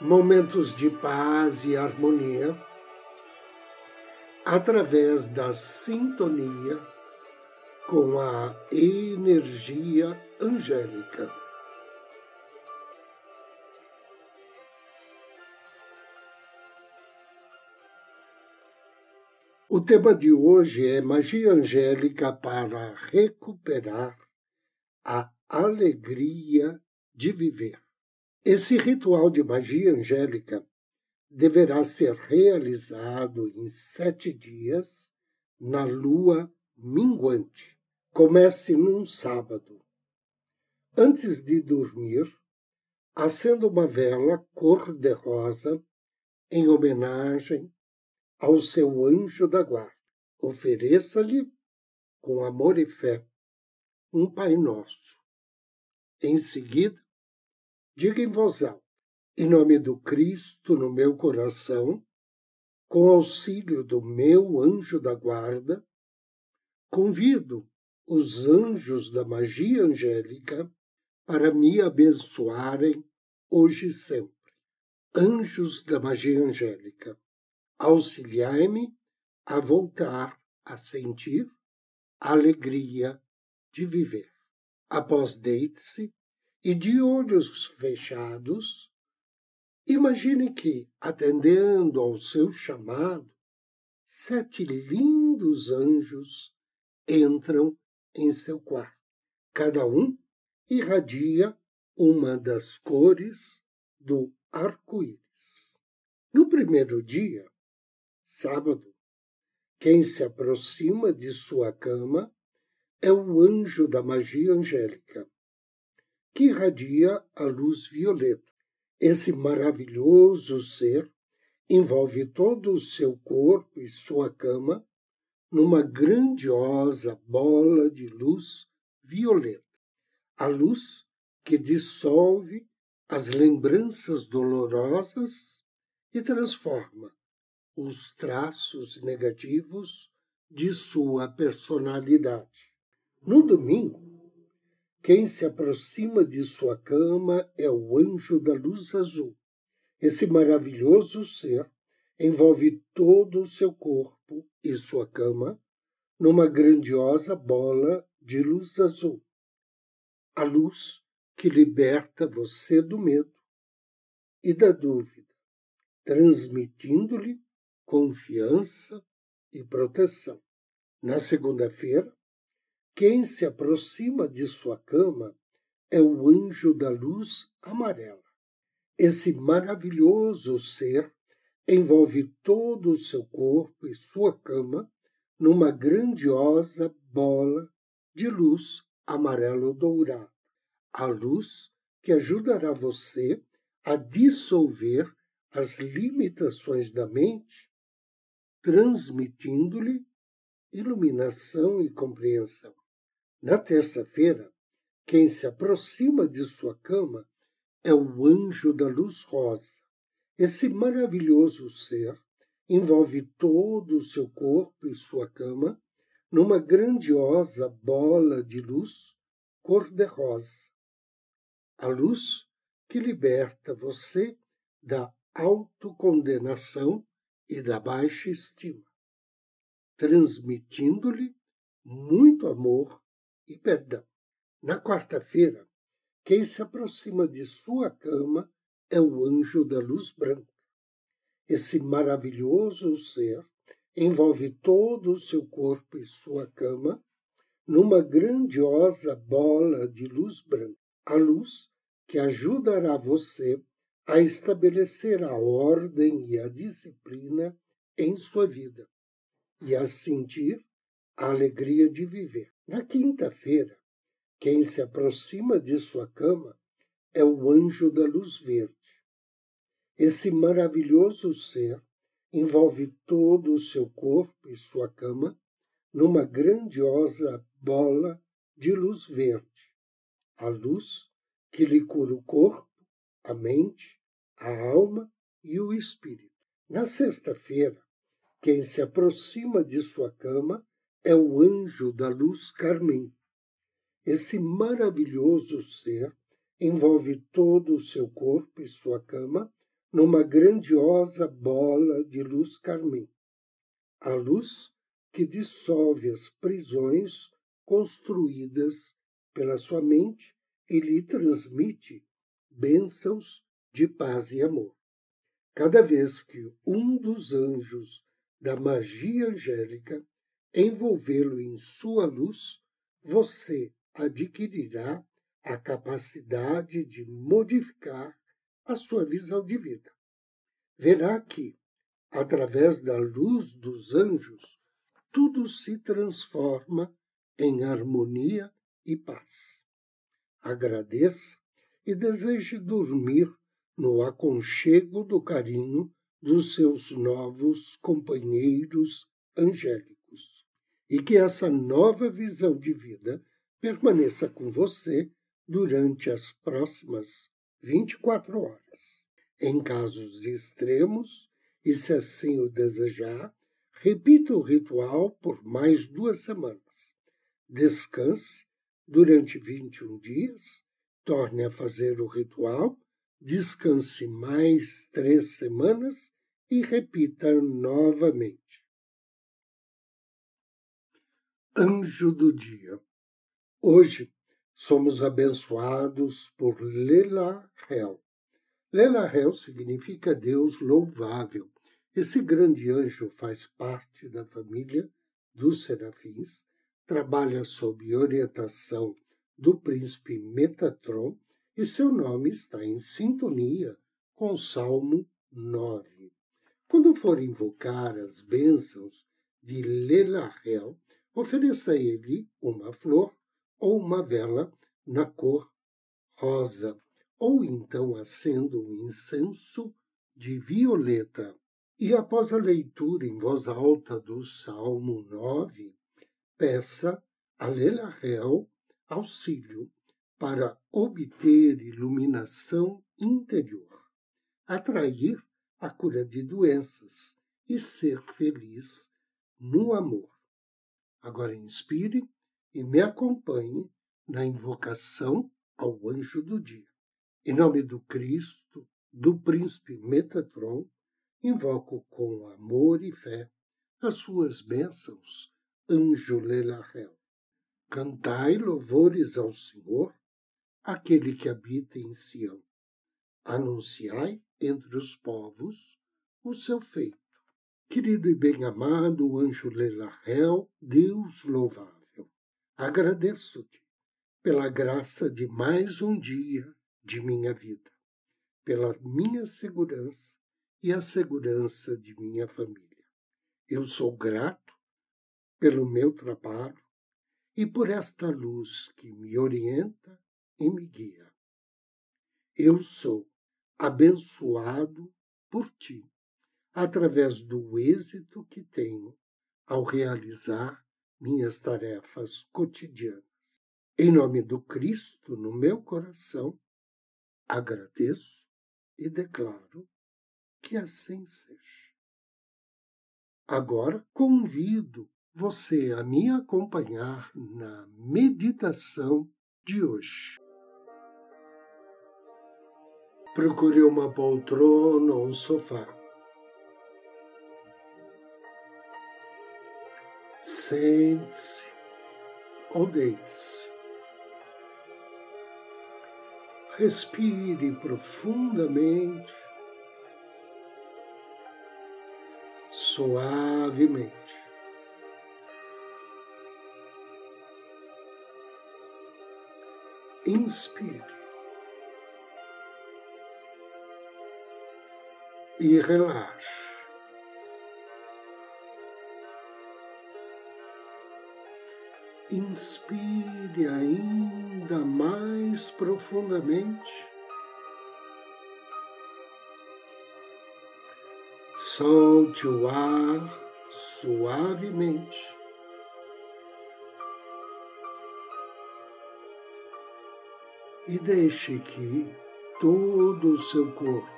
momentos de paz e harmonia através da sintonia com a energia angélica. O tema de hoje é magia angélica para recuperar a alegria de viver. Esse ritual de magia angélica deverá ser realizado em sete dias na lua minguante. Comece num sábado. Antes de dormir, acenda uma vela cor-de-rosa em homenagem ao seu anjo da guarda. Ofereça-lhe, com amor e fé, um Pai Nosso. Em seguida, Diga em voz alta, em nome do Cristo no meu coração, com auxílio do meu anjo da guarda, convido os anjos da magia angélica para me abençoarem hoje e sempre. Anjos da magia angélica, auxiliai-me a voltar a sentir a alegria de viver. Após deite-se e de olhos fechados, imagine que, atendendo ao seu chamado, sete lindos anjos entram em seu quarto. Cada um irradia uma das cores do arco-íris. No primeiro dia, sábado, quem se aproxima de sua cama é o anjo da magia angélica, que irradia a luz violeta. Esse maravilhoso ser envolve todo o seu corpo e sua cama numa grandiosa bola de luz violeta. A luz que dissolve as lembranças dolorosas e transforma os traços negativos de sua personalidade. No domingo, quem se aproxima de sua cama é o anjo da luz azul. Esse maravilhoso ser envolve todo o seu corpo e sua cama numa grandiosa bola de luz azul. A luz que liberta você do medo e da dúvida, transmitindo-lhe confiança e proteção. Na segunda-feira, quem se aproxima de sua cama é o anjo da luz amarela. Esse maravilhoso ser envolve todo o seu corpo e sua cama numa grandiosa bola de luz amarelo dourado. A luz que ajudará você a dissolver as limitações da mente, transmitindo-lhe iluminação e compreensão. Na terça-feira, quem se aproxima de sua cama é o anjo da luz rosa. Esse maravilhoso ser envolve todo o seu corpo e sua cama numa grandiosa bola de luz cor-de-rosa. A luz que liberta você da autocondenação e da baixa estima, transmitindo-lhe muito amor e perdão. Na quarta-feira, quem se aproxima de sua cama é o anjo da luz branca. Esse maravilhoso ser envolve todo o seu corpo e sua cama numa grandiosa bola de luz branca. A luz que ajudará você a estabelecer a ordem e a disciplina em sua vida e a sentir a alegria de viver. Na quinta-feira, quem se aproxima de sua cama é o anjo da luz verde. Esse maravilhoso ser envolve todo o seu corpo e sua cama numa grandiosa bola de luz verde, a luz que lhe cura o corpo, a mente, a alma e o espírito. Na sexta-feira, quem se aproxima de sua cama é o anjo da luz Carmen. Esse maravilhoso ser envolve todo o seu corpo e sua cama numa grandiosa bola de luz carmim. A luz que dissolve as prisões construídas pela sua mente e lhe transmite bênçãos de paz e amor. Cada vez que um dos anjos da magia angélica envolvê-lo em sua luz, você adquirirá a capacidade de modificar a sua visão de vida. Verá que, através da luz dos anjos, tudo se transforma em harmonia e paz. Agradeça e deseje dormir no aconchego do carinho dos seus novos companheiros angélicos. E que essa nova visão de vida permaneça com você durante as próximas 24 horas. Em casos extremos, e se assim o desejar, repita o ritual por mais duas semanas. Descanse durante 21 dias, torne a fazer o ritual, descanse mais três semanas e repita novamente. Anjo do Dia. Hoje somos abençoados por Lela Hel. Lela Hel significa Deus louvável. Esse grande anjo faz parte da família dos serafins, trabalha sob orientação do príncipe Metatron e seu nome está em sintonia com o Salmo 9. Quando for invocar as bênçãos de Lelahel, ofereça a ele uma flor ou uma vela na cor rosa, ou então acenda um incenso de violeta. E após a leitura em voz alta do Salmo 9, peça a Lelahel auxílio para obter iluminação interior, atrair a cura de doenças e ser feliz no amor. Agora inspire e me acompanhe na invocação ao anjo do dia. Em nome do Cristo, do príncipe Metatron, invoco com amor e fé as suas bênçãos, anjo Lelahel. Cantai louvores ao Senhor, aquele que habita em Sião. Anunciai entre os povos o seu feito. Querido e bem-amado anjo Lelahel, Deus louvável Agradeço-te pela graça de mais um dia de minha vida, pela minha segurança e a segurança de minha família. Eu sou grato pelo meu trabalho e por esta luz que me orienta e me guia. Eu sou abençoado por ti, através do êxito que tenho ao realizar minhas tarefas cotidianas. Em nome do Cristo no meu coração, agradeço e declaro que assim seja. Agora convido você a me acompanhar na meditação de hoje. Procure uma poltrona ou um sofá Sente-se ou deite-se. Respire profundamente, suavemente. Inspire e relaxe. Inspire ainda mais profundamente Solte o ar suavemente. E deixe que todo o seu corpo,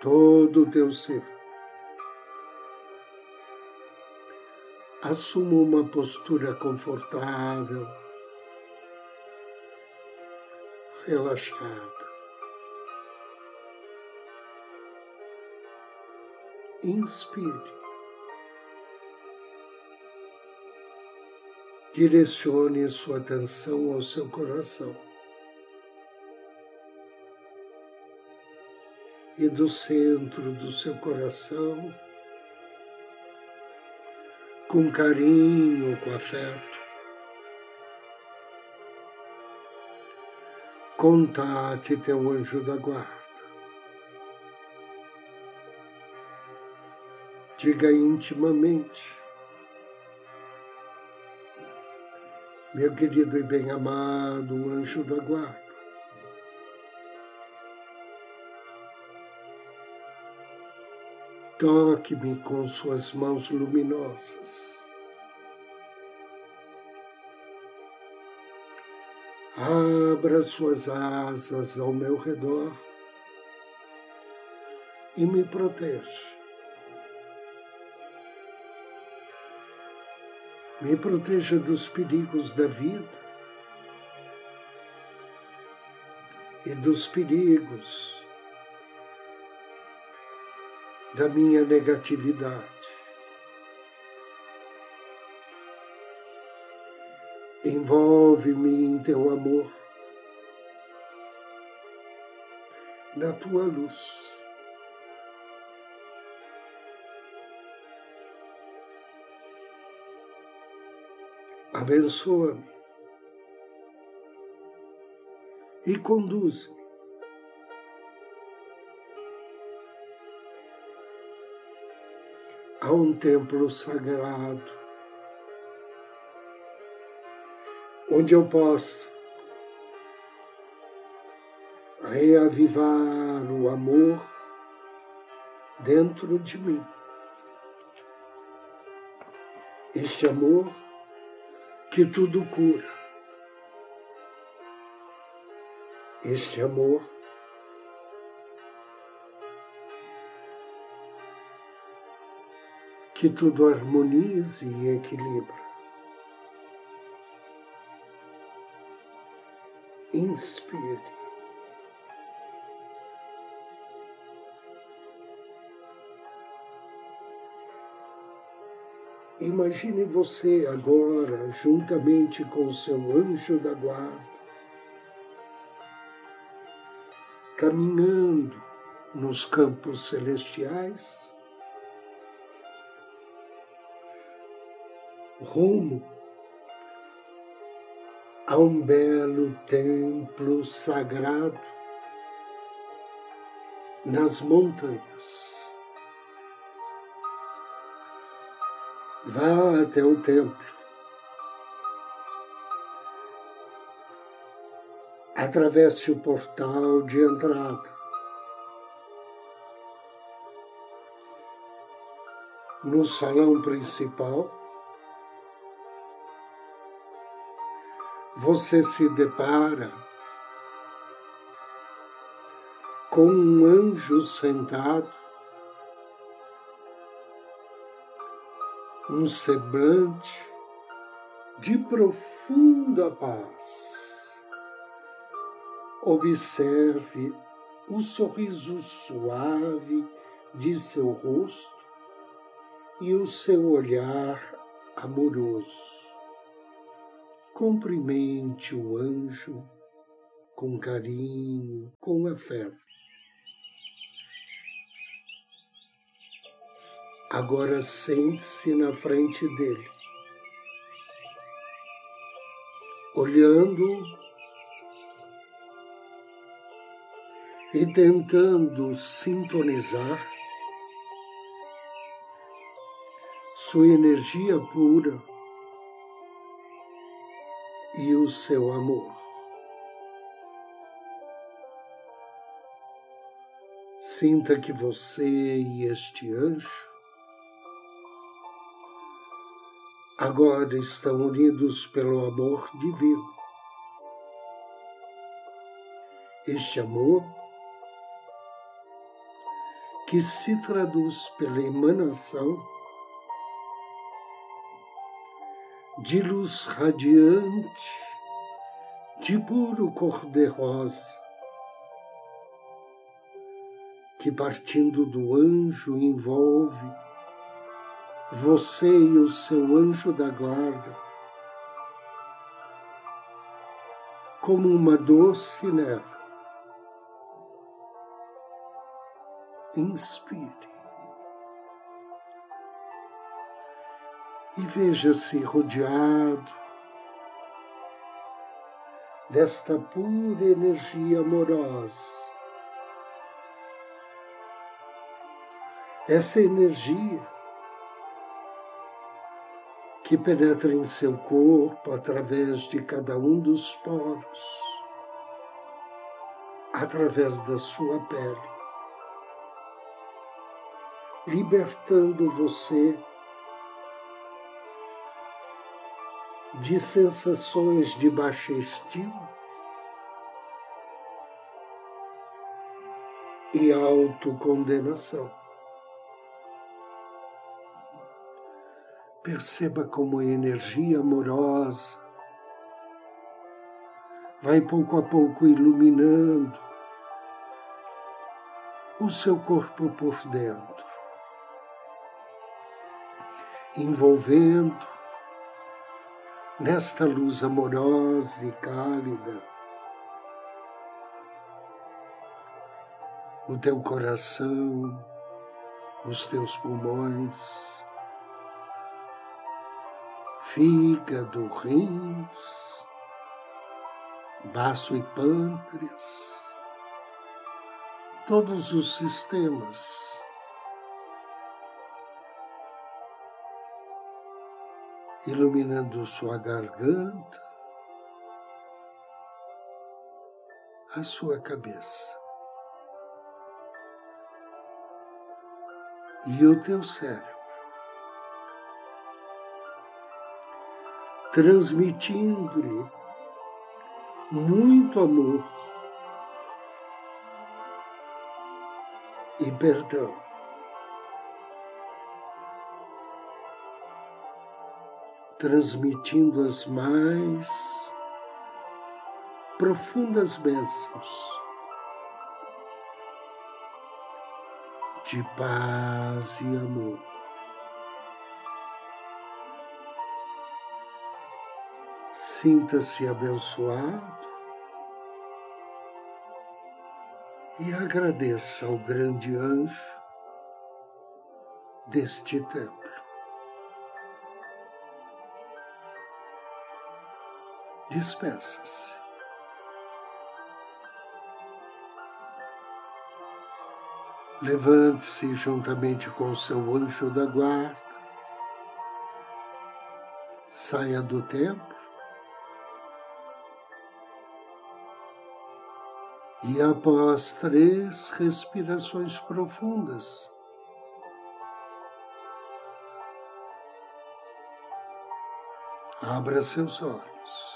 todo o teu ser, assuma uma postura confortável, relaxada. inspire. Direcione sua atenção ao seu coração. E do centro do seu coração, com carinho, com afeto, contate teu anjo da guarda. diga intimamente, meu querido e bem-amado anjo da guarda, toque-me com suas mãos luminosas. Abra suas asas ao meu redor e me proteja. Me proteja dos perigos da vida e dos perigos da minha negatividade. Envolve-me em teu amor, na tua luz. abençoa-me e conduz-me. A um templo sagrado, onde eu possa reavivar o amor dentro de mim. Este amor que tudo cura. Este amor que tudo harmonize e equilibra. Inspire. Imagine você agora, juntamente com seu anjo da guarda, caminhando nos campos celestiais, rumo a um belo templo sagrado nas montanhas. Vá até o templo. Atravesse o portal de entrada. No salão principal, você se depara com um anjo sentado um semblante de profunda paz. Observe o sorriso suave de seu rosto e o seu olhar amoroso. Cumprimente o anjo com carinho, com afeto. Agora sente-se na frente dele, olhando e tentando sintonizar sua energia pura e o seu amor. Sinta que você e este anjo agora estão unidos pelo amor divino. Este amor que se traduz pela emanação de luz radiante, de puro cor-de-rosa, que partindo do anjo envolve você e o seu anjo da guarda, como uma doce neve. Inspire e veja-se rodeado desta pura energia amorosa. Essa energia que penetra em seu corpo através de cada um dos poros, através da sua pele, libertando você de sensações de baixa estima e autocondenação. Perceba como a energia amorosa vai pouco a pouco iluminando o seu corpo por dentro, envolvendo nesta luz amorosa e cálida o teu coração, os teus pulmões fígado, rins, baço e pâncreas, todos os sistemas. Iluminando sua garganta, a sua cabeça e o teu cérebro. transmitindo-lhe muito amor e perdão. Transmitindo as mais profundas bênçãos de paz e amor. Sinta-se abençoado e agradeça ao grande anjo deste templo. Despeça-se. Levante-se juntamente com seu anjo da guarda. Saia do templo E após três respirações profundas, abra seus olhos.